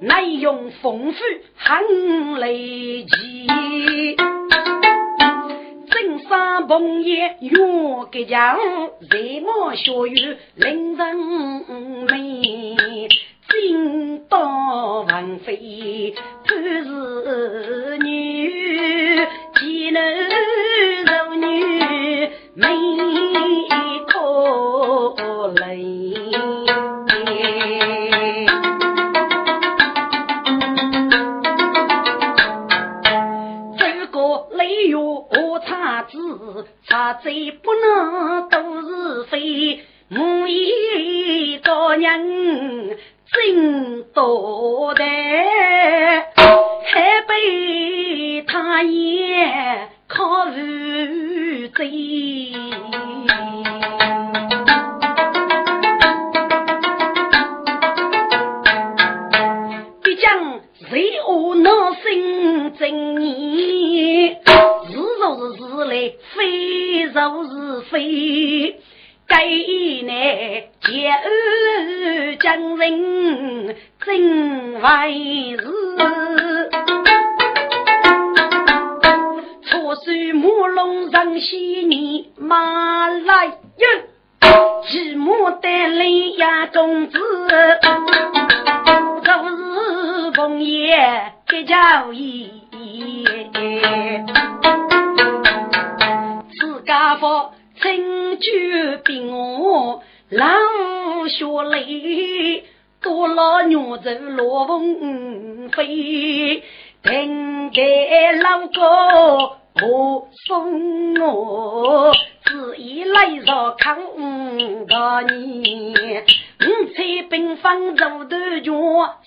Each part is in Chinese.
内容丰富很累积。正山朋业勇个家，在我学院令人美。金刀王妃不是女，既能我，只一来朝看到你，五彩缤纷绸缎卷，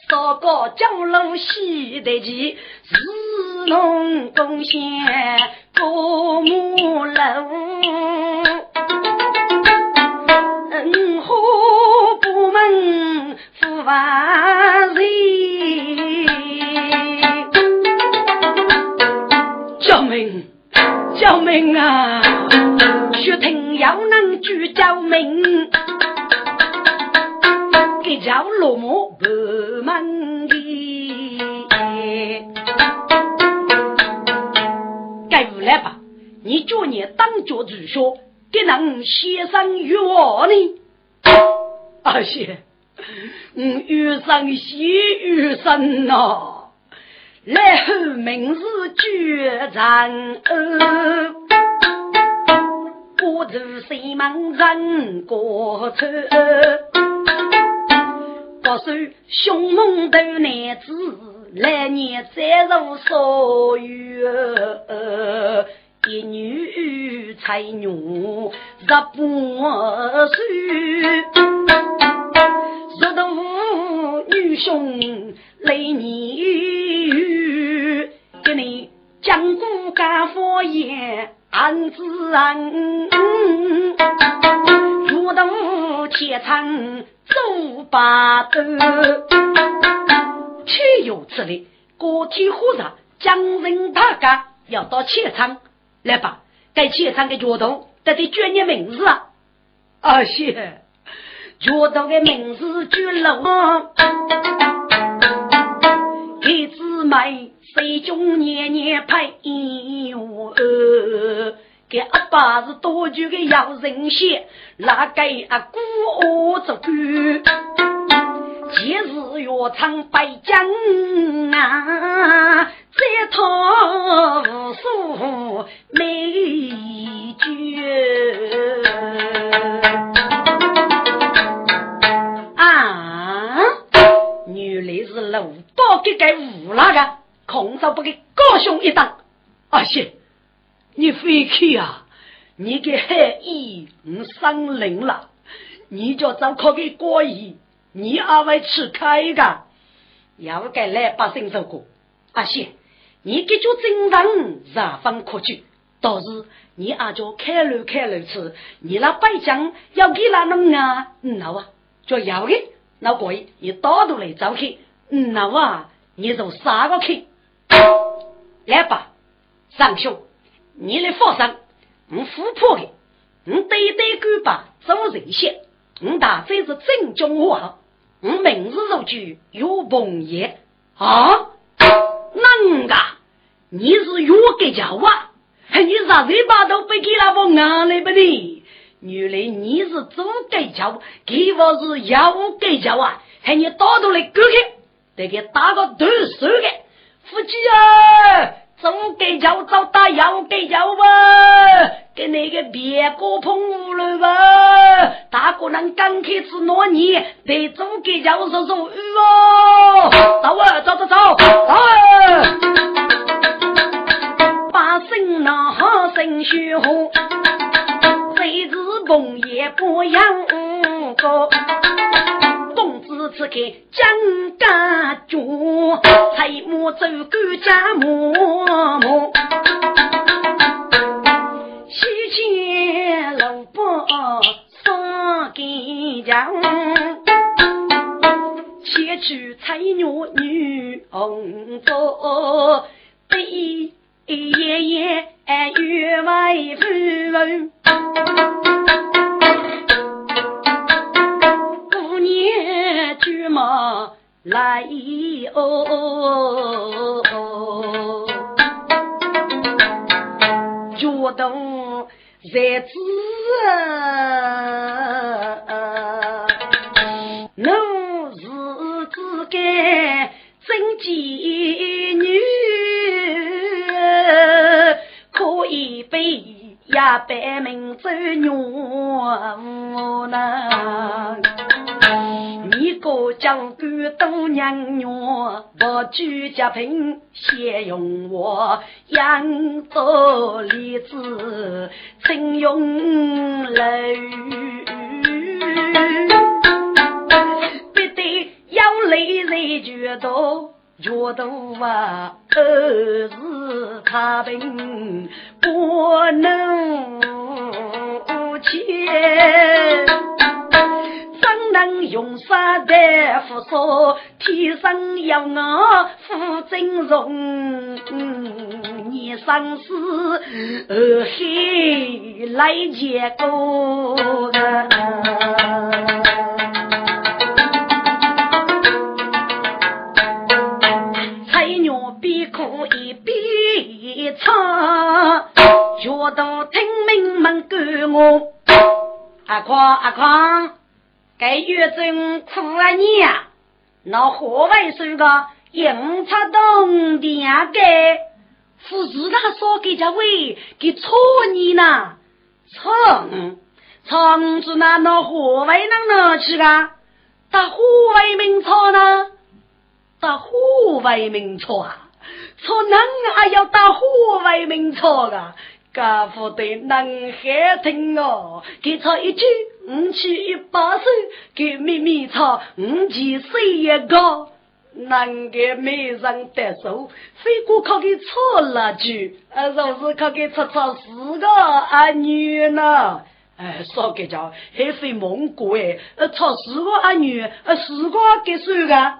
烧高江路西的旗，是侬贡献过母楼。嗯，何不问父万岁？救命啊！血听要能救救命，给叫落寞不满的。该无来吧？你叫你当家主说。给能先生于我呢？阿些，我遇上喜遇上呐，来后明日决战哦，我做西门人过车，不是凶猛的男子，来年再入所遇。一女才女十八岁，十多女兄泪女，给你讲古干方言，安自然。如同前场走八斗，岂有此理！个体火热，将人大家要到前场。来吧，该现场的角度，得得叫你名字啊！阿谢，角度的名字叫老，妹水中年年配我，给阿爸是多久的要人血，哪个阿姑做官？今日要唱白江啊，再讨无数美酒啊！原来是鲁宝给给误了个，空手不给高兄一当。阿信，你飞去啊！你给海义五伤灵了，你就找可给过意。你阿会吃开的，要该来百姓受过。阿信，你给就正常热风可去，倒是你阿就开路开路吃，你那白将要给哪弄啊？嗯，那啊，就要的，那可以，你到头来找去，嗯，那啊，你就杀个去，来吧，三兄，你来放心，我富婆的，我对对干巴做人些，我大这是正宗话。我明日入局有朋爷啊，啷个？你是越给叫啊？你啥嘴巴都被给那帮俺来不呢？原来你是左给叫，给我是右给叫啊！还你打到来过去，得给打个断手的，夫妻啊！左给叫找打右给叫吧，跟那个别个碰了吧？大个人刚开始那年，得左给叫说说鱼哦，走啊，走走走，走啊！把心那好生血红，谁知梦也不样个。此刻江家主，才莫走官家母母，西迁老伯上给家，前去采牛女红妆，对爷爷与外父。马来哦，觉得日子侬是自该真妓女，可以被一百名走牛呢。一个将军多娘娘，不拘家贫，先用我养着荔枝，请用楼，必得要累人觉得觉得啊，儿是他病不能切。能用杀大夫说，天生要我负真容，你生死二海来结果。菜鸟边哭一边唱，觉得听明门赶我，阿宽阿宽。该月中苦啊你呀，那河外是个硬插洞的呀个，不是他说给家喂给错你呢？错，错子那那河外能哪去啊？打河外名错呢？打河外名错啊？错能还要打河外名错啊？家父对能海听哦，给他一句。五七一八岁，给妹妹唱五七岁一个，难给没人得手，非过考给错了句，啊，若是考给错错四个阿女呢？哎，说给叫还非蒙古哎，呃，错四个阿女，呃，四个给谁个？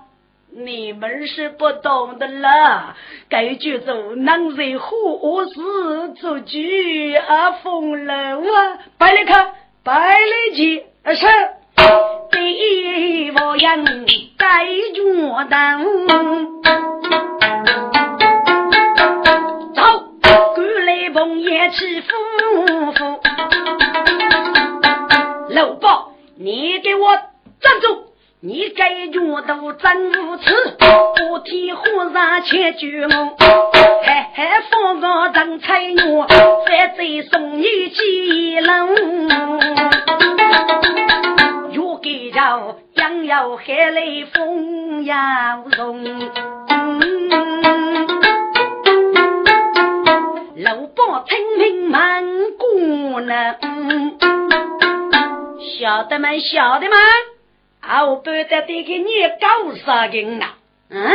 你们是不懂的了，该句走南在何时出局啊？风楼啊，摆来看。百里去是对我人该决断。走，过来碰也起夫妇。老伯，你给我站住！你该脚都真无耻，不提和尚千句梦，还还放个人才女，反贼送你几人？又给着杨要海雷风要容，老伯听命满过呢，晓得吗？晓得吗？们。好不得得给你搞啥人呐？嗯，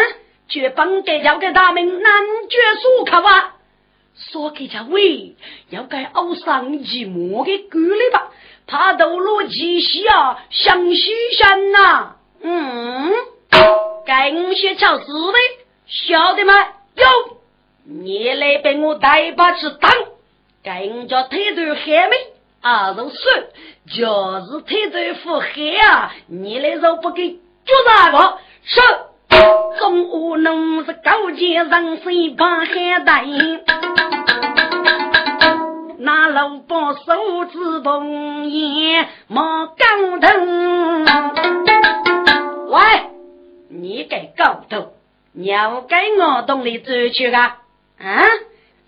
绝帮给要给他们男爵书考啊！说给家喂，要该熬上一模的锅里吧？怕斗罗奇西啊，想西山呐！嗯，该我先找四位，晓得吗？有，你来被我带把去当，该我叫推头海没？啊，如是，就是太子府黑啊！你来说不给，就是个是。中午能是高见人生把海带，那老伯手指碰烟莫高头。喂，你该高头，要该我洞里走去啊？啊，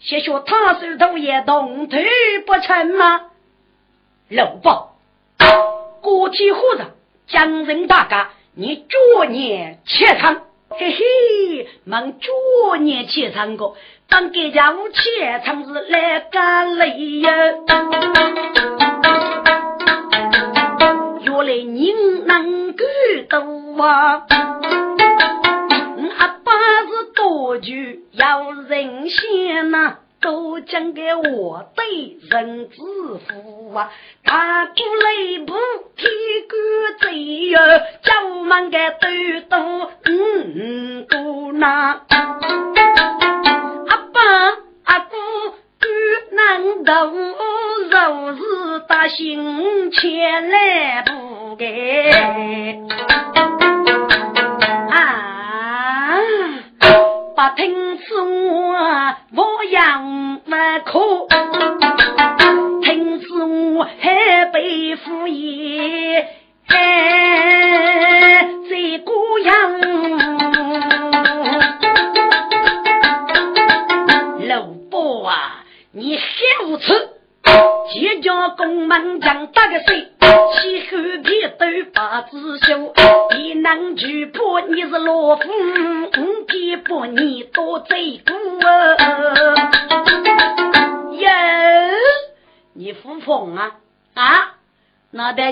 先学他手头也动腿不成吗？老伯，过去和尚江人大家，你逐年切唱，嘿嘿，忙逐年切唱歌，当给家务切唱是来干累呀。原来您能够多啊，阿爸是多句要人先呐。都讲给我对人之福啊！大鼓擂不提鼓贼哟，叫们个都都嗯都那。阿爸阿姑姑难斗，若是大心前来不给我养不苦，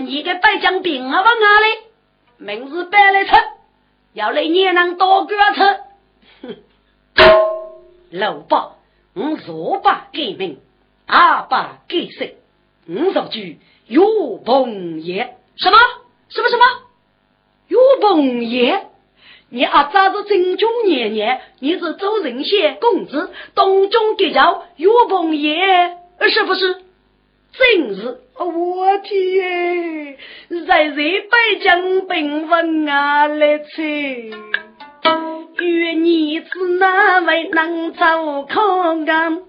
你个白将兵啊往哪里？明日白来吃，要来你能多个吃。哼，老伯，我若把革命。阿爸给谁？五十句岳鹏爷，什么什么什么？岳鹏爷，你阿咋是正宗爷爷？你是周仁贤公子，东中的叫岳鹏爷，是不是？真是，我的天！在日北疆兵分啊来吹，愿你子哪位能走康干？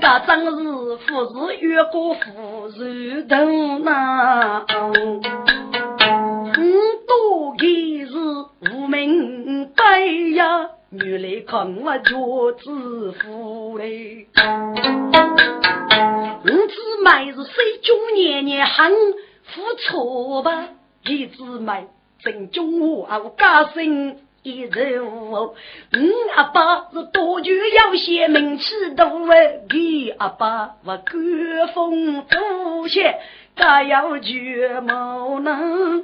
大正是富士越过富士头呐，五多个是无名辈呀，原来看我脚子富嘞。五姊妹是水中年年很付出吧，一姊妹正中午啊，我家生。一人物，嗯，阿爸是多久要写名气大哎？给阿爸我歌风祖先，他要绝无能。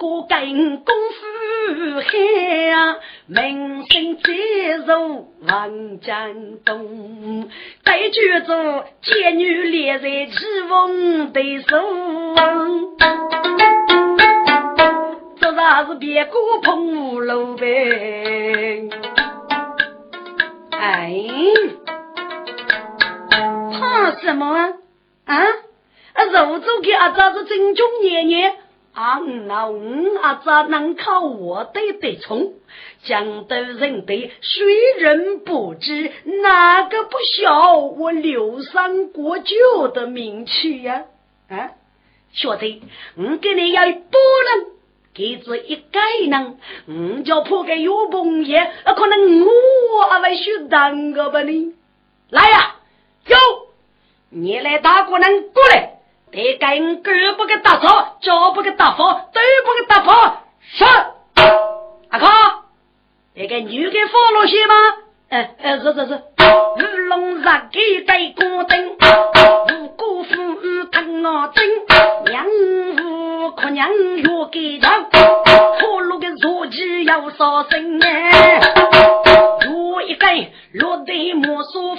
过跟功夫黑啊，名声接入万江东，再举着贱女烈在起风的手。这啥是别个碰五路呗？哎，怕什么啊？啊，肉做给阿咋子正宗年年，啊，那我啊咋能靠我的得冲？江都人的谁人不知？哪个不晓我刘三国舅的名气呀？啊，小子，我给你要不能给这一概呢？我叫破个有朋友，可能我还会去当个吧你？来呀，有，你来打过人过来。得跟狗不给打草，脚不给打房，都不给打房。是阿康，那个女给放了些吗？嗯嗯，是是是。乌龙杀鸡对锅灯，五谷腐汤啊蒸，娘夫可娘药给尝，火炉的热气要烧身哎。有一根落地莫说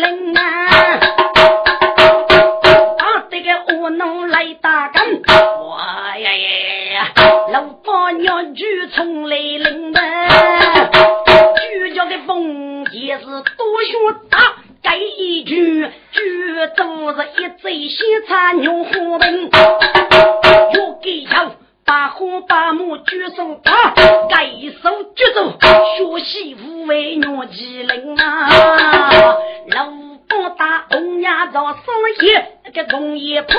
如林啊！啊，这个恶农来打更，哇呀呀！老八娘巨冲来临啊！巨叫的风也是多学大，该一句巨都是一嘴西餐牛火盆，又给要。把火把木举手打，盖手举手，学习无为鸟机灵啊！老伯打红牙照生意，个工业铺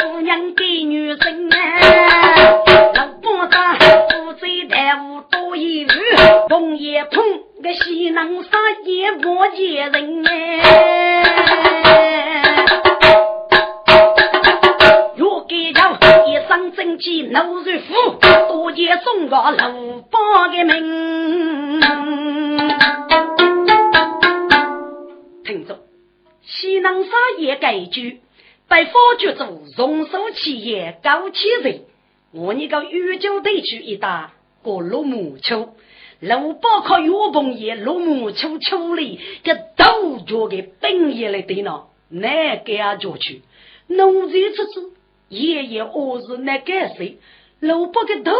姑娘给女人啊！老伯打负责耽误多一日，工业铺个西南沙也不接人哎。正气怒如虎，多谢送个鲁邦的名。听着，西南沙业改句，被发掘出荣收企业高起人。我那个宇宙地区一带过落木丘，鲁邦靠岳鹏业落木丘处理，给都交给本业来对呢，哪给啊交去？农村出子。爷爷，我是那个谁，老伯个头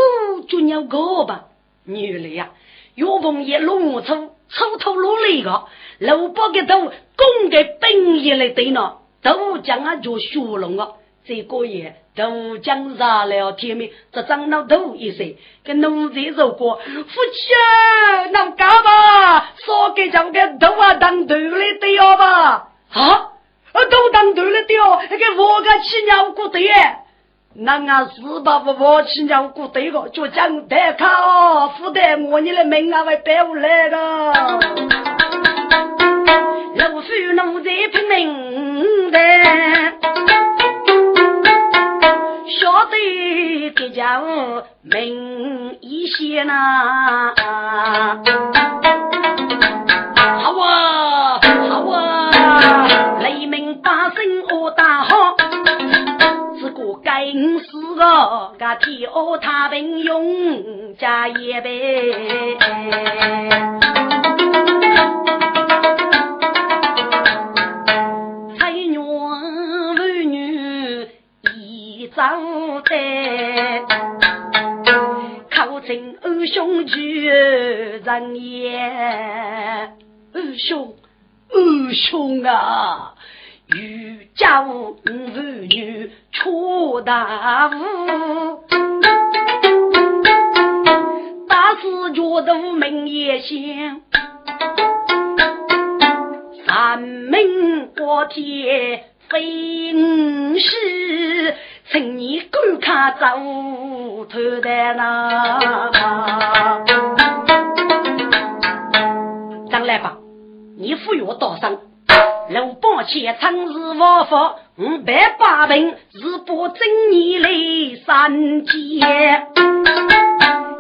就要高吧？女的呀，岳鹏爷弄出粗头落来个，老伯个头供给本爷来对呢，都将啊就学龙了。这个月都将杀了天命，这长老头一岁，跟农贼走过，夫妻能干嘛？说给将个头啊当头来对要吧？啊？都当对了掉，那个我个起鸟骨对，那俺四八不我起鸟骨对个，就讲得靠，负得我你的命啊，会白无来个。老夫奴在拼命的，晓得这家伙命一些呐。好啊，好啊。死个个跳他兵勇加一倍。才女妇女一张单，考进二兄去人言，二兄。二兄啊，欲家妇女出大屋，大事觉得门也响，三门过天非五事，请你观看走头的那，张来吧。你扶我道上，六百钱长日王法，五百八平是不正义来三界。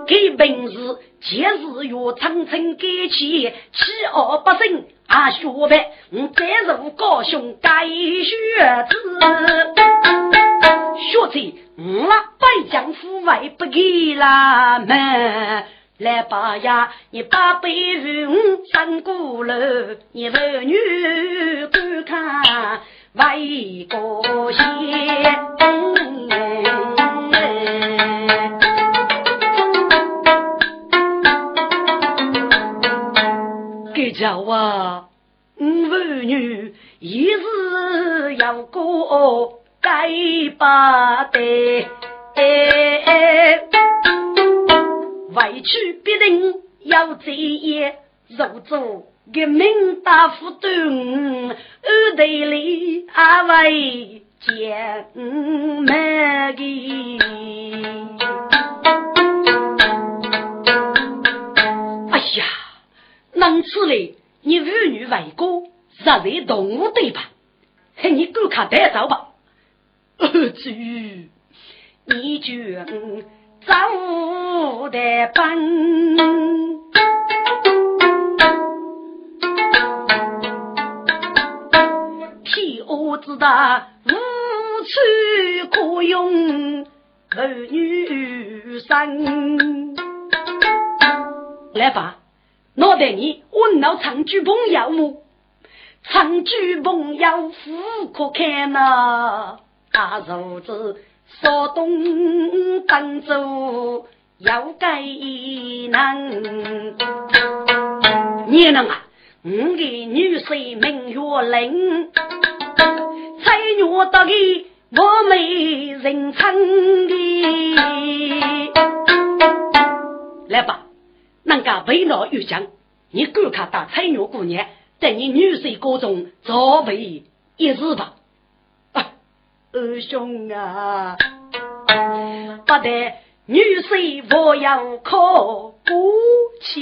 给本事，今日月长城改起，七二八胜啊学白，我再入高雄改学子，学子我百将富外不给了门。来把呀，你把背与我三姑楼，你妇女观看为个先。给叫啊，我妇女一日要过该把的，委屈必定要这样，入住革命大夫端，二代里阿为将门的。哎呀，能此嘞，你儿女为国，实为动物对吧？嘿你赶快带走吧，儿子，你就走得奔，替我知道无处可用儿女生。来吧，我带你问到长居朋友么？长居朋友富可看呐，大如子少东当州要该能。你能啊？我的女婿名月玲，才女得的我美人称的。来吧，人家为老有将，你赶快打彩女姑娘。在你女婿高中早为一日吧，二兄啊，不得女婿我要靠不起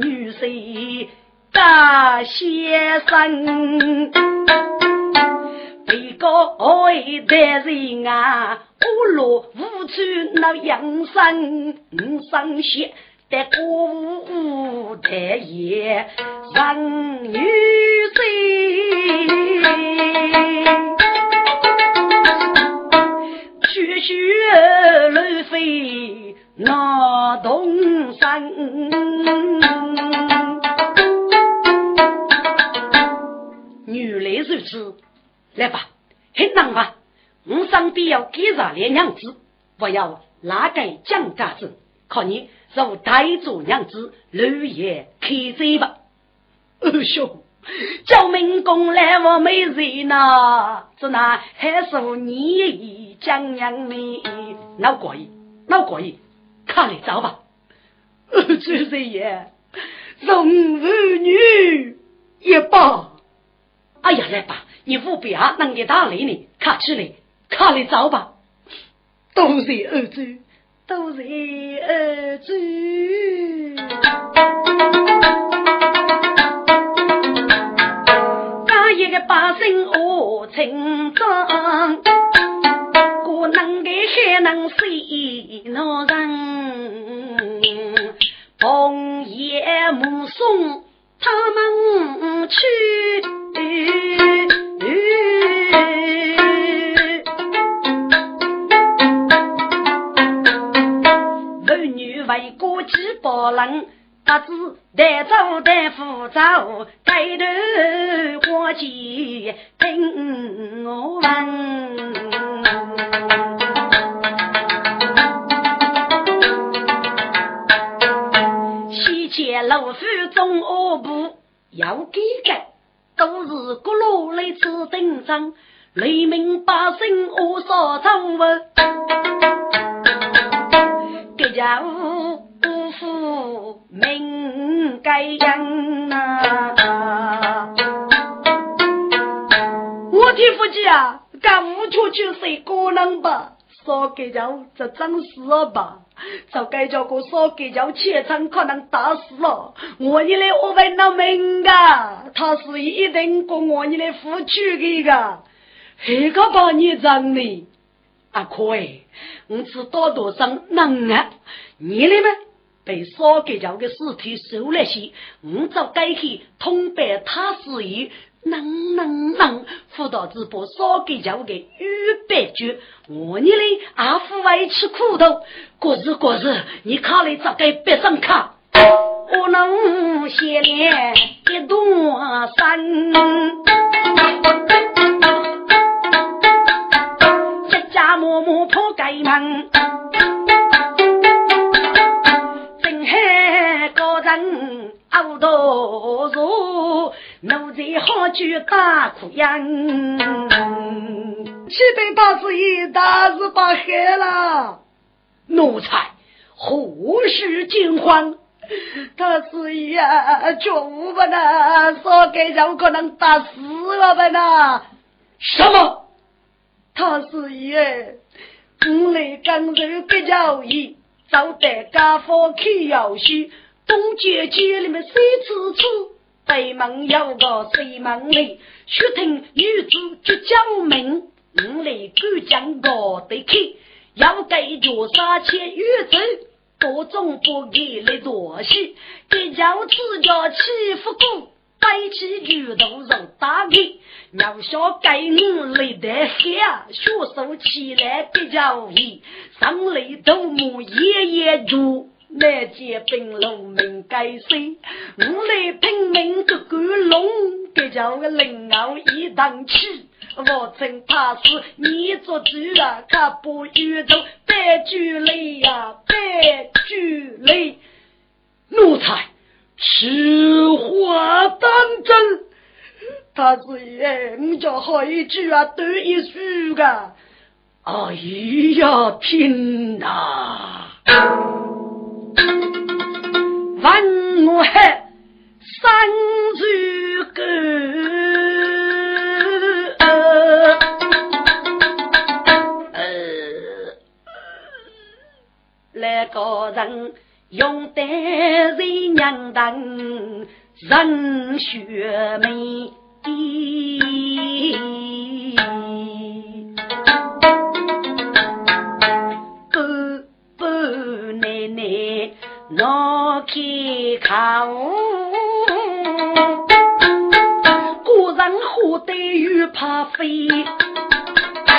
女婿大先生，被个爱的人啊，无路无处那养生生血。在歌舞台也让女婿雪雪乱飞那东山，原来如此，来吧，很难吧？我上边要给上来娘子，不要拉给蒋家子，靠你。做台主娘子，绿叶开嘴吧。二兄，叫民工来我没人呐，这那还是你江阳妹，老鬼，老鬼，看你走吧。二主人也，容儿女也罢。哎呀，来吧，你务必啊，能给打理你，看起来，看你走吧。都是二主。都是儿子，家一个百姓我成长，给还能谁能人？红叶目送他们去。妇女为国几百人，不知带走带扶走，抬头过去听我问。老夫中二部要改革，都是各路来此登场，雷鸣百姓无所掌握，这家务。命该样啊！我的夫妻啊，干无处去谁可能吧？少给叫这真死了吧？早该叫个少给叫切场可能打死了。我你来我问那命啊，他是一定跟我你来付出的个，这个把你整的阿可哎，我知道多少能啊？你来吗？被烧给叫的尸体收了些，我早该去通报他事宜，能能能，辅导直播烧给叫的预备局，我你嘞阿父为吃苦头，过日过日，你看来早该别上卡，我能写脸一座山，家家默默破盖门。熬多少，奴才好酒大苦样。气被他子一大是把害了。奴才何时惊慌？他是呀，就不能说给人可能打死了吧？呢什么？他是耶，我来刚柔比较易，找得家伙去游戏，东街街里面谁吃吃？北门有个西门里，须听女子就讲明，我来赶将我得去，要给脚杀千玉子。各种不给来多些，给叫自家欺负过，背起鱼头肉打给，要想给我累得黑，学手起来比较易，上来头目夜夜住，来接兵路命该死，我来拼命个个龙，给叫个灵熬一当起。我真怕是你做主啊，他不遇到白举雷呀，白举雷。奴才此话当真？他是耶，你叫好一句啊，对一句啊。哎呀，天哪！万我三句歌。那个人用得人娘当人血美，不不奶奶拿开口，果然活得又怕飞。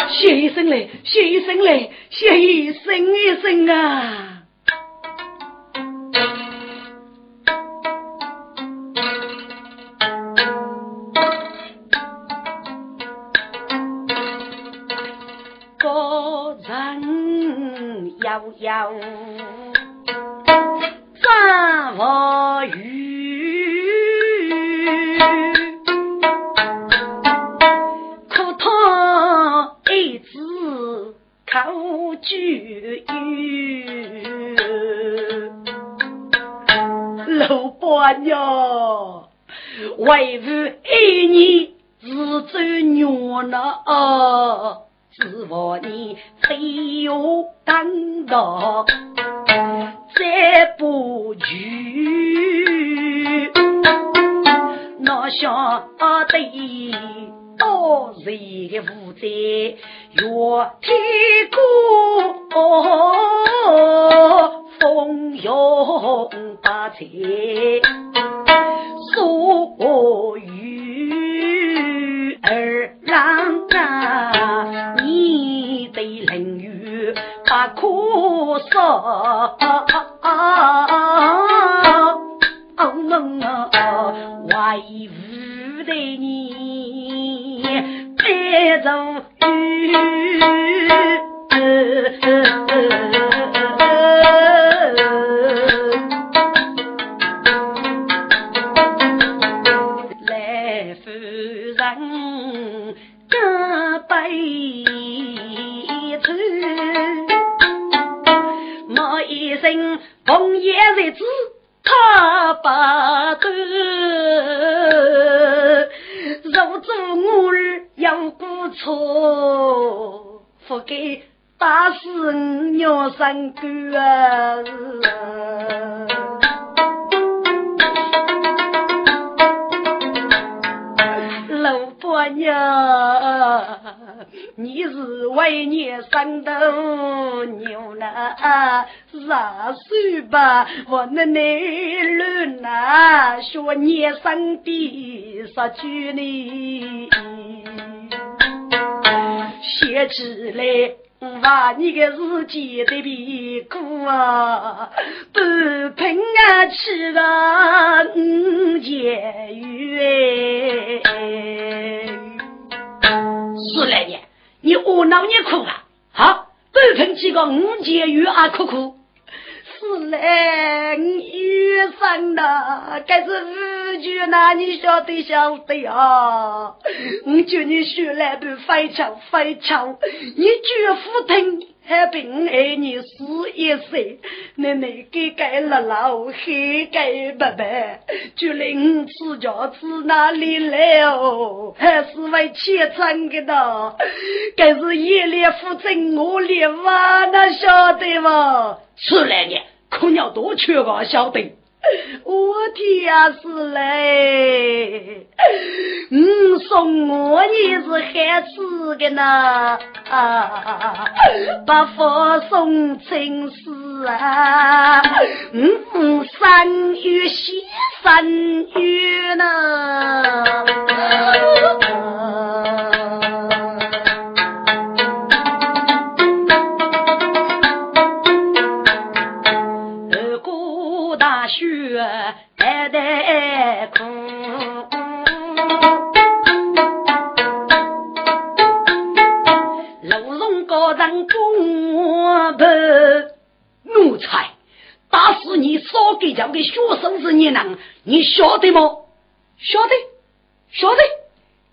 谢一声嘞，谢一声嘞，谢一声一声啊！个人摇摇哟，为父爱你是做娘了，指望你非要担当，再不娶，那想得。多日的负债，越天过，风涌八彩，所遇儿郎啊，你的淋雨不可说。为父的你别走来红颜日子。他不得，若做我儿有过错，不该打死你娘三哥啊！老婆娘。你是为你生的牛呢？啥岁吧？我那内乱呐，说你生的啥去呢？写起来，把你个日记的别过啊，不平啊，去了五千元。是来年，你懊恼你哭啊，好，百分几个五千元啊，哭哭。是来月生呐，该是五句呐，你晓得晓得啊？我叫你学来不翻墙翻墙，你绝不听。还比我爱你死一岁，奶奶给给姥姥，还盖白白，就连吃饺子哪里来哦？还是为钱挣的呢？该是一脸负责我里娃，那晓得吗？出来呢，可要多缺吧，晓得。我天是嘞，你送我也是害死的呢，不服送情丝啊，嗯，三月写三月呢。给叫的学生是你能，你晓得吗？晓得，晓得。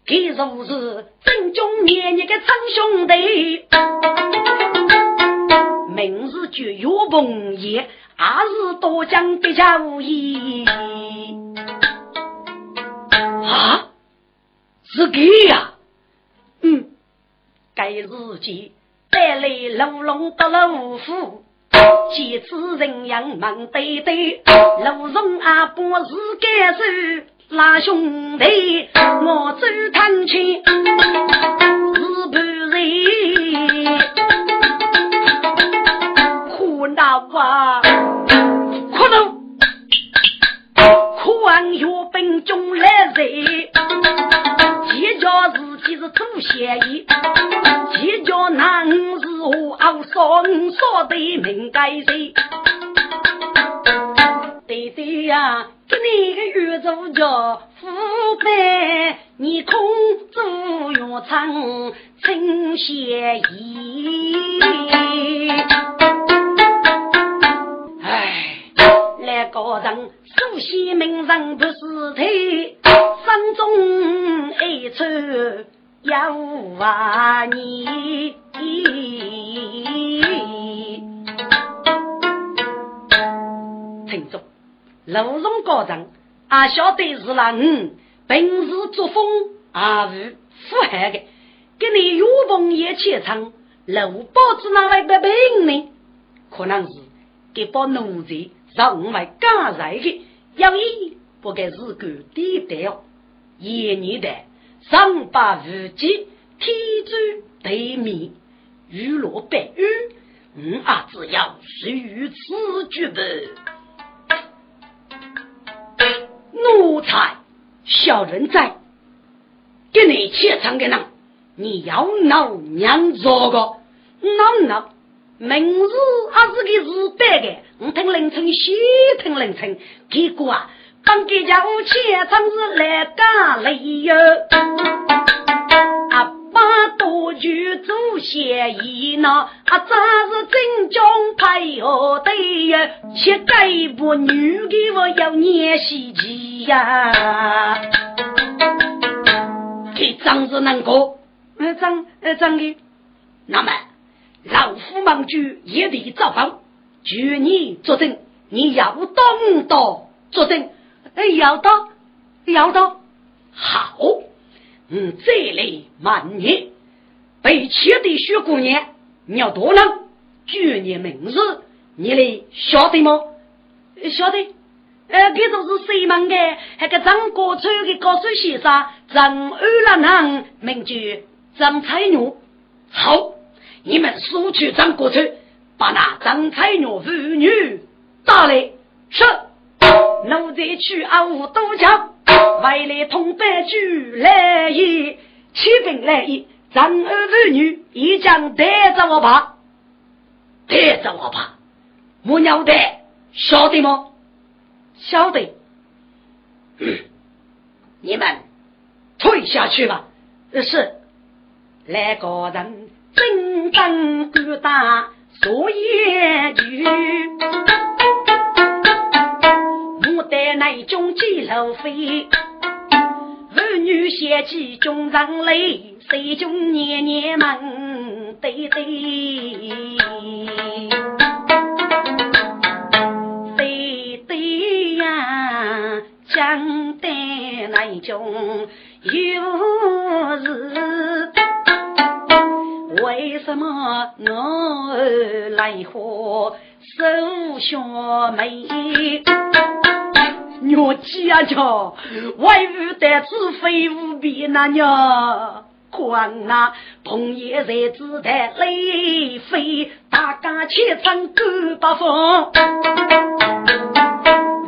给如是正中年年的长兄弟，明日就有朋爷，还是多将的家无义啊？是给呀？嗯，该日记带来牢笼得了五府。几次人样忙对对，路中阿伯是该手拉兄弟，我走堂前是？不人，苦恼啊，苦恼，苦望月本中来人，几家自己是？做生意，几家男是。我熬双说的命该谁？对对呀，给你个月主叫富贵，你空住药厂真协议。哎，那个人首先名人不是他，山中爱出要万你。听着，路上高人，俺晓得是那五平时作风阿无富害的，给你岳鹏也去唱，路包子那位不平呢？可能是给把奴才让我们干来的，要一不该是个地道，一年的上八无忌，天诛对面。雨落白雨，嗯啊，只要是如此举步。奴才小人在，给你切场的人，你要闹娘做个闹闹，明日还是个日白的，我听凌晨西听凌晨，结果啊，当给家务切真是来打雷哟。多句做协议呢，啊，真是真将配合的呀，且该不女的我要念习题呀，给张是能过，呃张呃张的，那么老夫忙举也得造反，据你作证，你要懂得作证，哎，要到要到，好，嗯，这里慢念。被切的雪姑娘，你要多能，举你名字，你嘞晓得吗？晓得，呃，这都是谁门的？那个张国春的高水先生，张二郎郎，名叫张彩玉。好，你们速去张国春，把那张彩玉妇女打来。是，奴才去阿武都江，外来同白举来意，起兵来意。张儿妇女一将带着我吧，带着我吧，母娘的晓得吗？晓得。你们退下去吧。是。来个人真正不打说言句，我带那中几路飞。儿女贤妻终上泪，谁中年年忙对对。对对呀，江的那种有日，为什么我来喝手下妹？我家家外屋的子非无比那娘，光啊同夜在子台泪飞，大家且唱歌不放。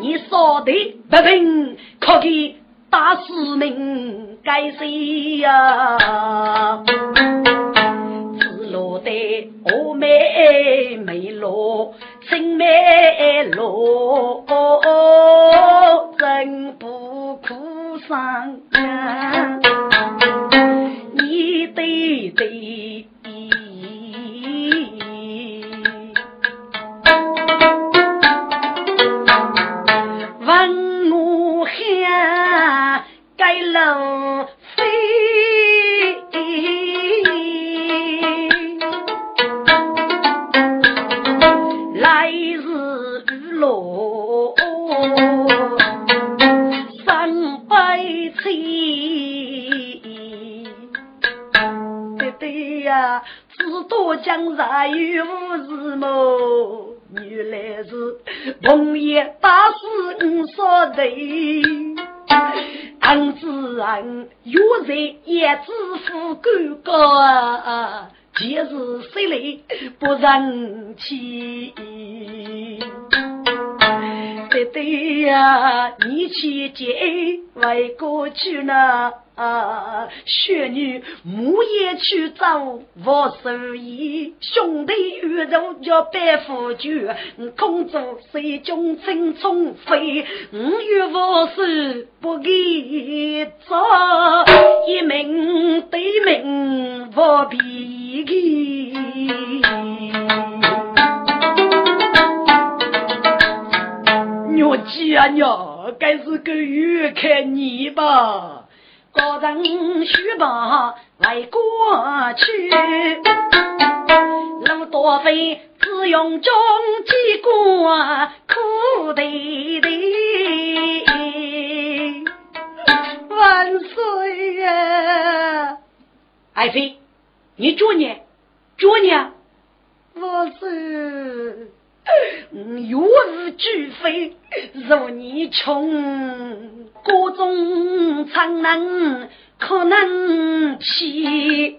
你说的不平，可给大市民该谁呀？子落的我妹妹落。青梅落，真不苦伤呀！你对对，问我还该路。江山有无么？原来是红叶大师五说的。俺自然有人也知富贵高，今日谁来不人气？呀，你去接外过去呢？啊，雪女木叶去找我手艺，兄弟遇肉叫白虎酒，空中水中青葱飞，五月无事不给做，一命对命不比我姐啊娘，该是个月看你吧，高人须把来过去，路多费只用中几过苦爹爹，万岁呀！爱妃，你祝你，祝你，我是。月日俱飞，如你穷，各种苍能可能起。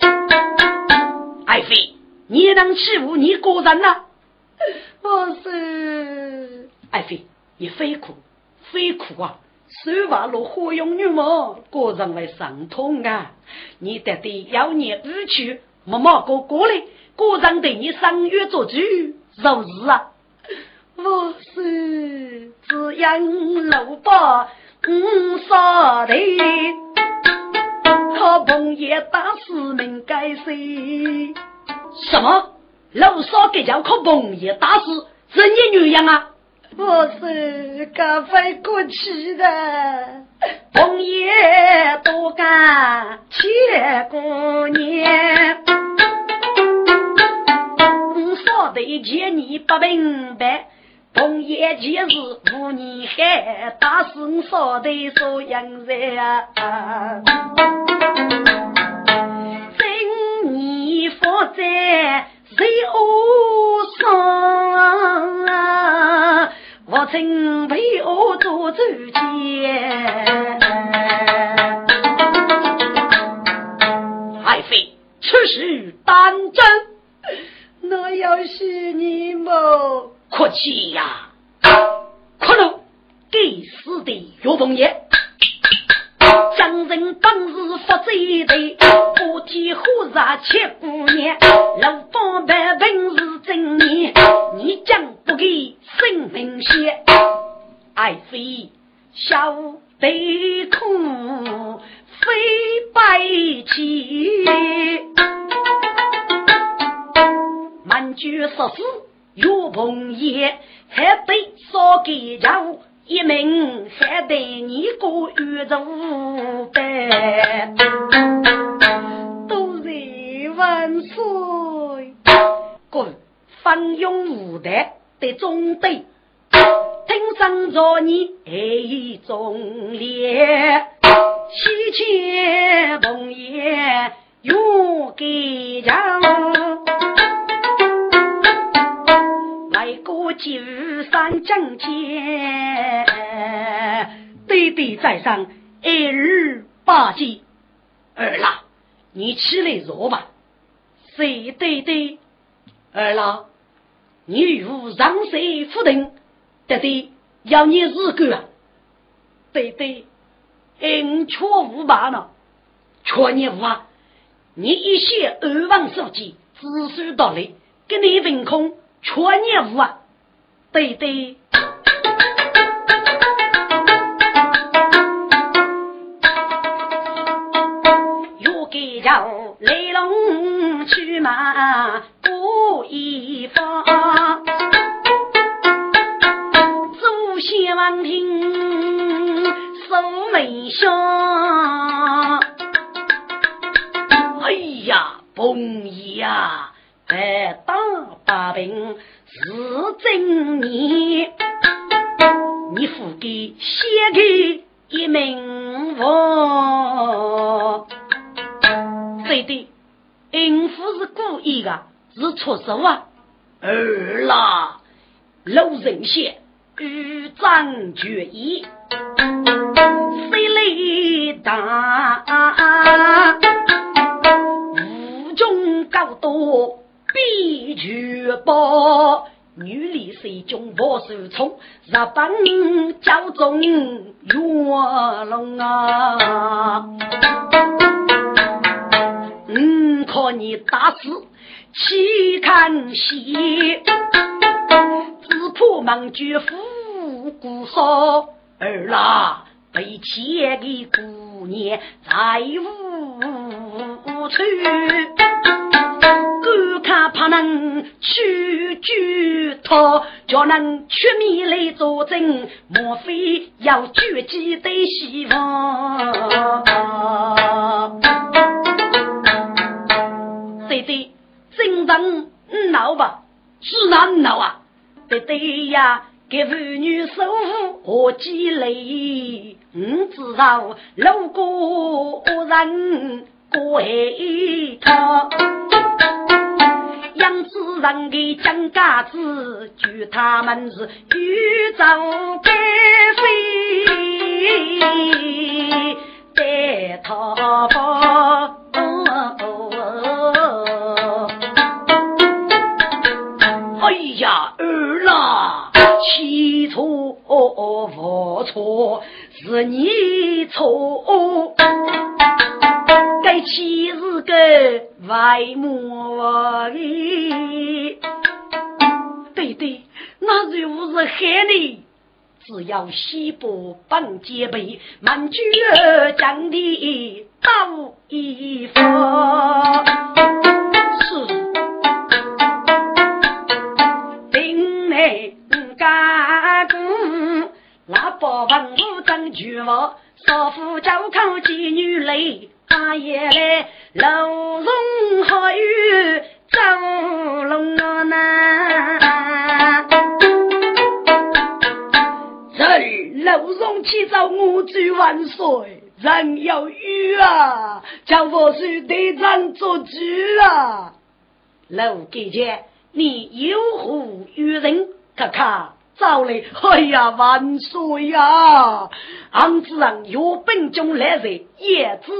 爱妃，你能欺负你个人呐？我是爱妃，你非苦非苦啊！手把落花用女嘛，个人会伤痛啊！你得得妖孽无趣，默默过过来，个人对你伤月做主，如是啊！我是只因老伯五少的，可碰见大师们该谁？什么？老少给叫可碰见大师？人也女样啊？我是刚飞过去的，红叶多干千过年，五少的见你不明白。红颜几日无年海，大声说的说洋人啊！今年发在谁屋上啊？我曾陪我做主见，爱妃此事当真？那要是你么？可气呀！可怒！该死的岳凤爷，将人本日发贼的，不提何日七姑娘，老方白本是真孽，你将不给生命血，爱妃小得苦，非白起，满句说死。岳鹏爷还得少给家务，一命还得你过玉竹呗。多谢万岁！哥，方勇无德的中队，听上着你爱忠烈，喜庆同业勇给强，来过九三正天，对对在上，二日八戒，二郎，你起来坐吧。谁对对？二郎，你与我上山复定，得得要你日干啊！对对，恩却无罢了，却你无啊！你一些二王书记，子孙道理，给你凭空，却你无啊！对对。又给叫来龙去马过一方，祖先王庭守门香。哎呀，彭爷呀，百打百平是真你，你付给写给一名王。对的，应付是故意的，是出手啊！儿啦，老人些，欲战决意，谁来打？武中高多必绝报，女里谁中我手冲，日本教中岳龙啊！嗯，看你打死岂看戏，只怕忙绝夫姑嫂儿啦，被妾的姑娘再无处。怕能去举他，叫能出面来作证，莫非要绝迹对希望？对对，真正闹吧，是难闹啊！对对呀，给妇女守护何积累？唔知道路过人过他，养子人的蒋家子，据他们是宇宙该飞，带他吧。哎呀，儿啦，起错无错，是你错。该妻是个外母哩，对对，那如是害你。只要西部本戒备，满军儿将的刀一发。是。定内干股，那八万五张巨王，少妇叫靠妓女来，大爷来，楼中好雨，走龙啊呐。这楼中去找我祝万岁，人有雨啊，叫我去队长做主啊。楼姐姐，你有何于人？看看，找来！哎呀，万岁呀！俺子人有本中来人，也知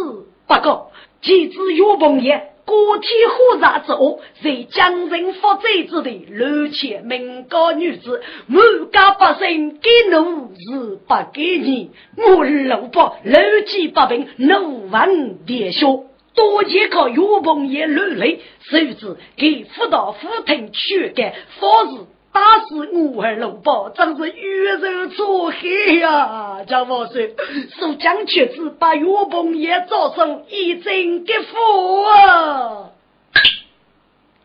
不过，岂知岳鹏爷。国体火炸之后，在江城发展之地，乱窃民高女子，满家百姓给奴是不给你，我老伯乱七八平，怒闻跌下，多谢个岳鹏也乱来，甚至给辅导府庭去干，方是。打死我儿老伯，真是遇人作害呀！张王说：“苏江却子把岳鹏也招手，一针给付啊！”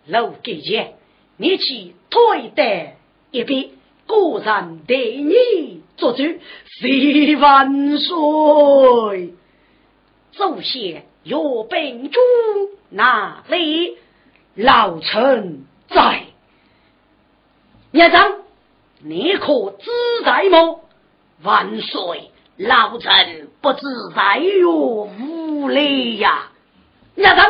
老给钱，你去退得一边，果然对你做说句谢万岁。祖先有病主哪里？老臣在。聂长，你可知在么？万岁，老臣不知在哟无礼呀。聂长，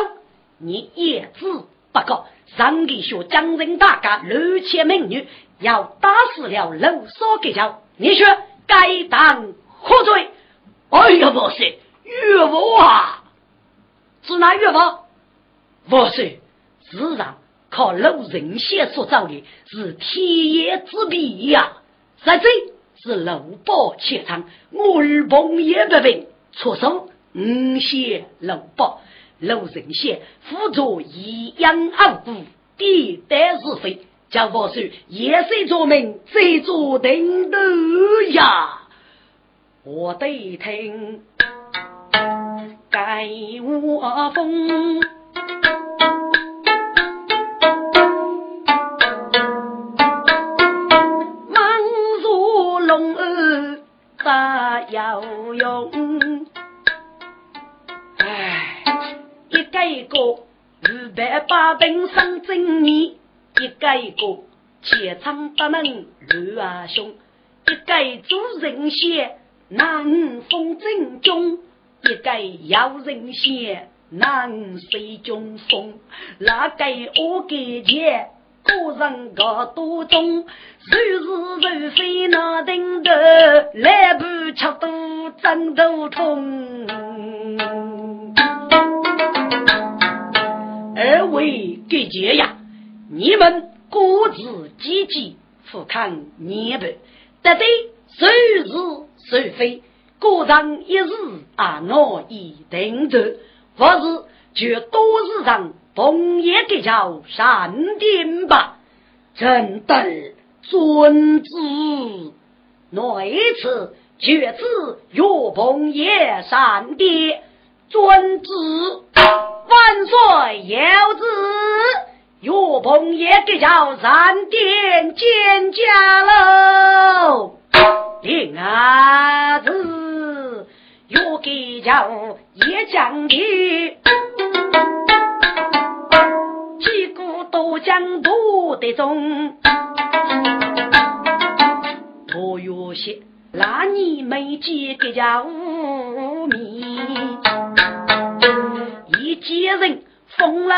你也知不过，上帝说江人大家六千美女要打死了楼所给叫，你说该当何罪？哎呀，不是岳父啊，是哪岳父？不是。自然靠老人先所造的是天爷之笔呀，实际是鲁宝怯场，我儿朋也不平，出手五些鲁宝，老人先辅助一阳二孤，地带是非，叫我说夜色作命，谁做定斗呀？我得听该我风。要用，唉，一个一个五百八兵上正义，一个一个前场不能乱啊凶，一个做人先难封正中，一个要人先难随中风，那个我给钱。个人高多中，谁是谁非那顶头，来不吃都枕头痛。二位给姐呀，你们各自积极俯瞰年辈，得对谁是谁非，个人一日啊难以定夺，或是就多日上。枫叶给叫闪电吧，臣等遵旨。那一次决子岳鹏叶闪电，遵旨。万岁有旨，岳鹏叶给叫闪电见驾喽。令儿子岳给叫叶将军。都江都的中，多有些那你没几个叫无名，一家人风流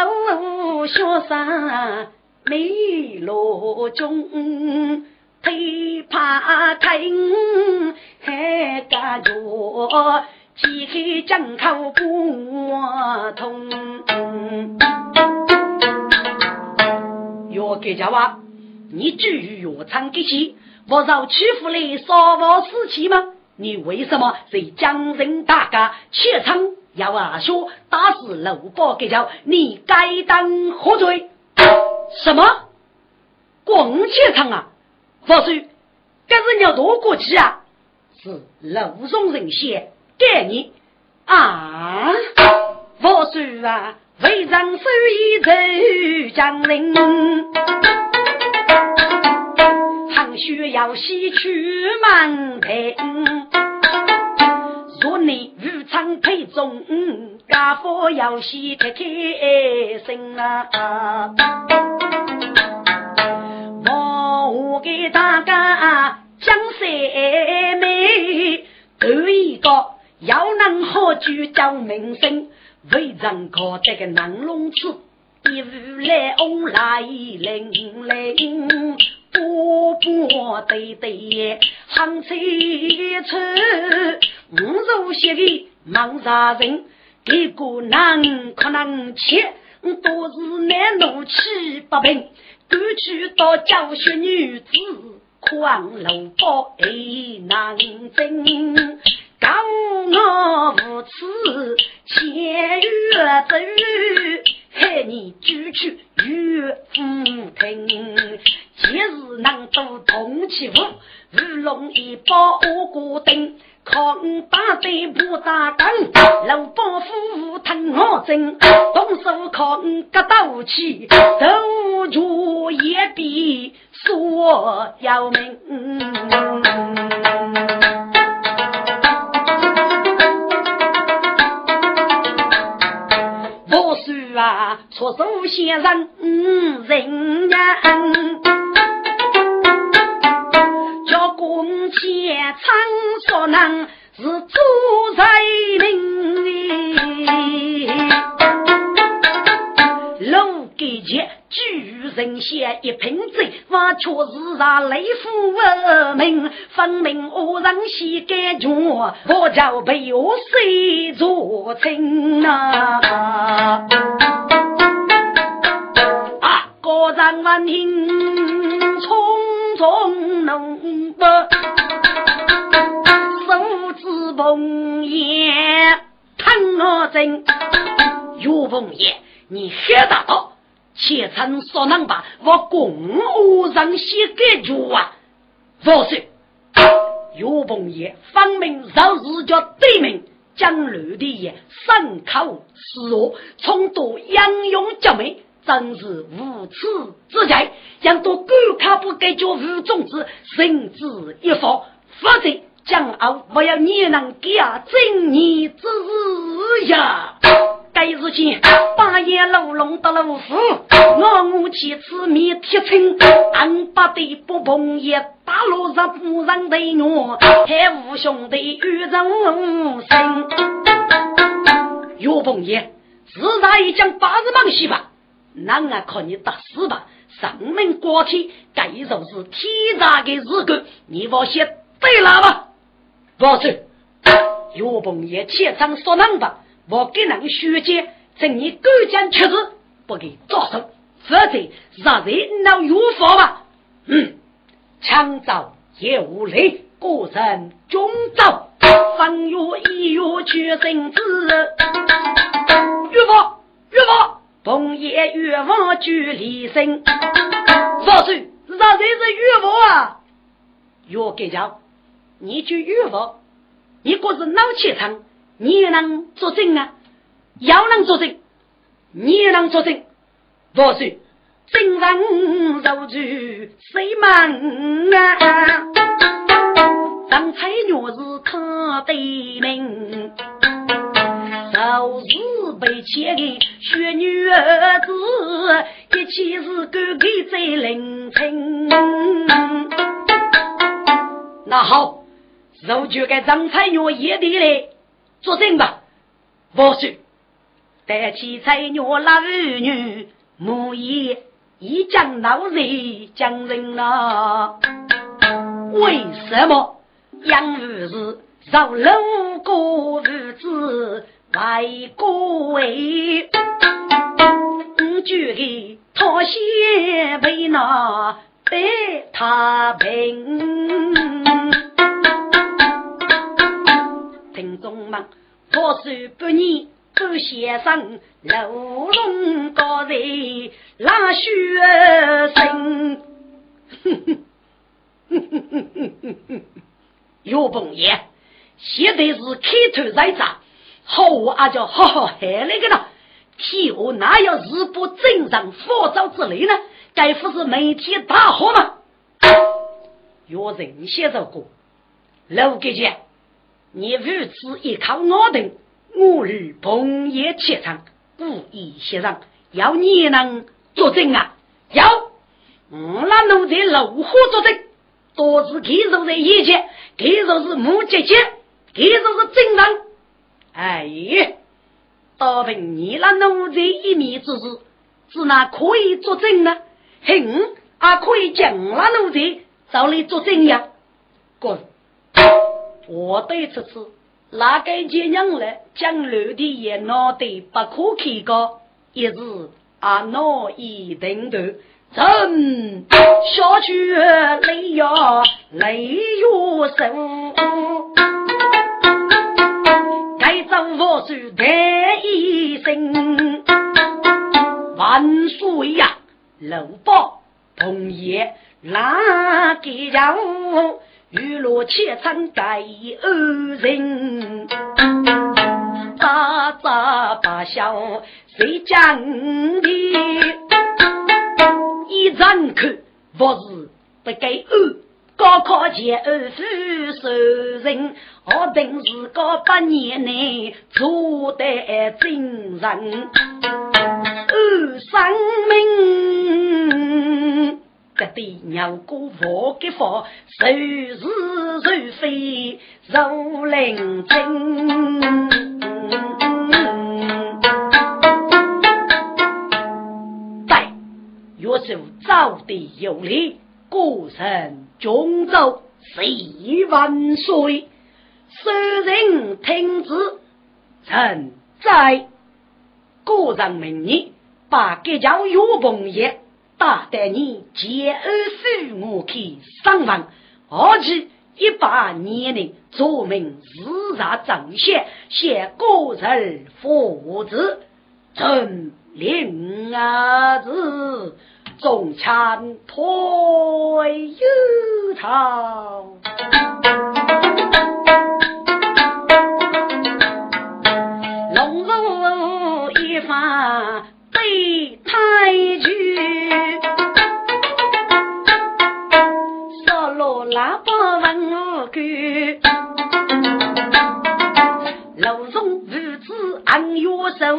潇洒美罗中，推怕听还感觉几个江口不通。给家话，你至于药厂给起，我遭欺负来杀我死气吗？你为什么在江人大家怯场要阿说打死鲁宝给叫你该当何罪？什么？光怯场啊？我说，这是你要多过去啊？是鲁中人先给你啊？我说啊。为让手艺走江陵，杭须要西去满台。若你武昌配中，家父要西开开心啊！我给大家讲三妹，头一个要能好聚叫名声。为人靠这个南龙子，一路来往来零零，波波对对，行车车，五如些的忙啥人？一个难可能切，都是难怒气不平，赶去到教学女子，狂路宝爱难争。告我无耻，千月走，害你举去岳父听。今日能做同起舞，如龙一包我过灯，抗打对不打灯，老伯父疼我真，动手抗格斗气，斗住也比说要命。出手先生人呀，叫公钱仓所能是主宰命楼给钱。巨人写一瓶子，我却是让雷夫闻名，分明恶人膝盖脚，我叫被我谁做亲啊？啊，个人闻听匆匆弄不，手指碰眼疼我真，岳凤爷，你黑大道。且称所能把我公务上写给主啊！不是，岳鹏爷方明早日叫对门，将刘的爷三口四恶，重夺杨勇救命，真是无耻之极！让多狗卡不给叫吴种子，甚至一方，否则将后我要你能给啊正义之日呀！该日间半夜楼龙到了府，我母妻吃面铁青，俺把的不碰也打落上夫人的我，还无兄弟与人生。岳鹏爷，自打一将八日忙西吧，那俺靠你打死吧，上门过天，该就是天大的事故，你放心对了吧？不是，岳鹏也切场说能吧？我给那个学姐，趁你狗将吃子，不给招手，否则让人闹有法吧。嗯，强造也无力，个人中招，方月一月去生子。岳父，岳父，冬夜岳父举离身。少岁，让人是岳父啊？岳给讲，你去岳父，你可是脑气长。你也能作证啊？要能作证，你也能作证。不是真人受住谁忙啊？张彩女是他的名，受是被切的血女儿子，一起是哥哥在凌晨。那好，就就给张彩女也得来。作证吧，不许带起彩女拉儿女，母爷一将老人将人啊！为什么养儿子让六个儿子外国为？我觉得他先被那被他平。听众们，我是不年周先生，楼龙高人拉学生。岳鹏爷，现在是开头在炸，好我阿叫好好害那个呢。天下哪有日不正常、佛照之类呢？该不是每天大火吗？岳人写着过，老给讲。你如此依靠我等，我与朋友切场，故意协商，要你能作证啊！要，我那奴才如何作证？多是给肉在眼前，给肉是目姐姐，给肉是正常。哎，倒凭你那奴才一面之词，只那可以作证呢？哼，还可以将那奴才找来作证呀？滚！我对此次哪个姐娘来将刘的也闹得不可开交，一时啊闹一定头，真下去泪呀泪如手，该走我手叹一声，万岁呀，老伯同爷哪个家雨落千层盖二人，喳喳把笑谁讲的？一张口不是不给二，高考前二夫受人，我等是个八年内做得真人。生命。这对娘姑佛给佛，受是受非如灵真。在若是早的有理，孤身中州，谁万岁？受人听之，臣在。个人名义，把这叫岳鹏爷打带你接二父母去上访，而且一把年龄做明自杀正线，写个人父子，臣领儿子中枪退幽朝。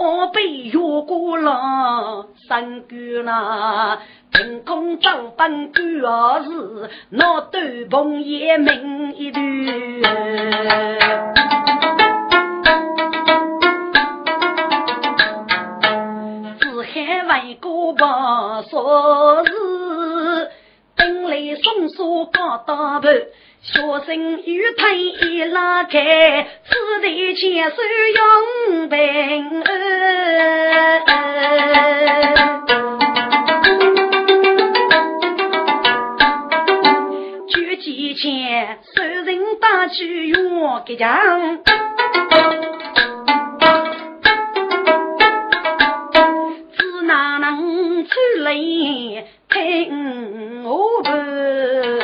我被越过了山沟啦，凭空张本官儿子，那斗篷也明一段。自海为国把说事，本来松鼠刚大伯，小生雨腿一拉开，只得牵手用平举起钱，手人打去我给枪。只哪能出来？嗯我的。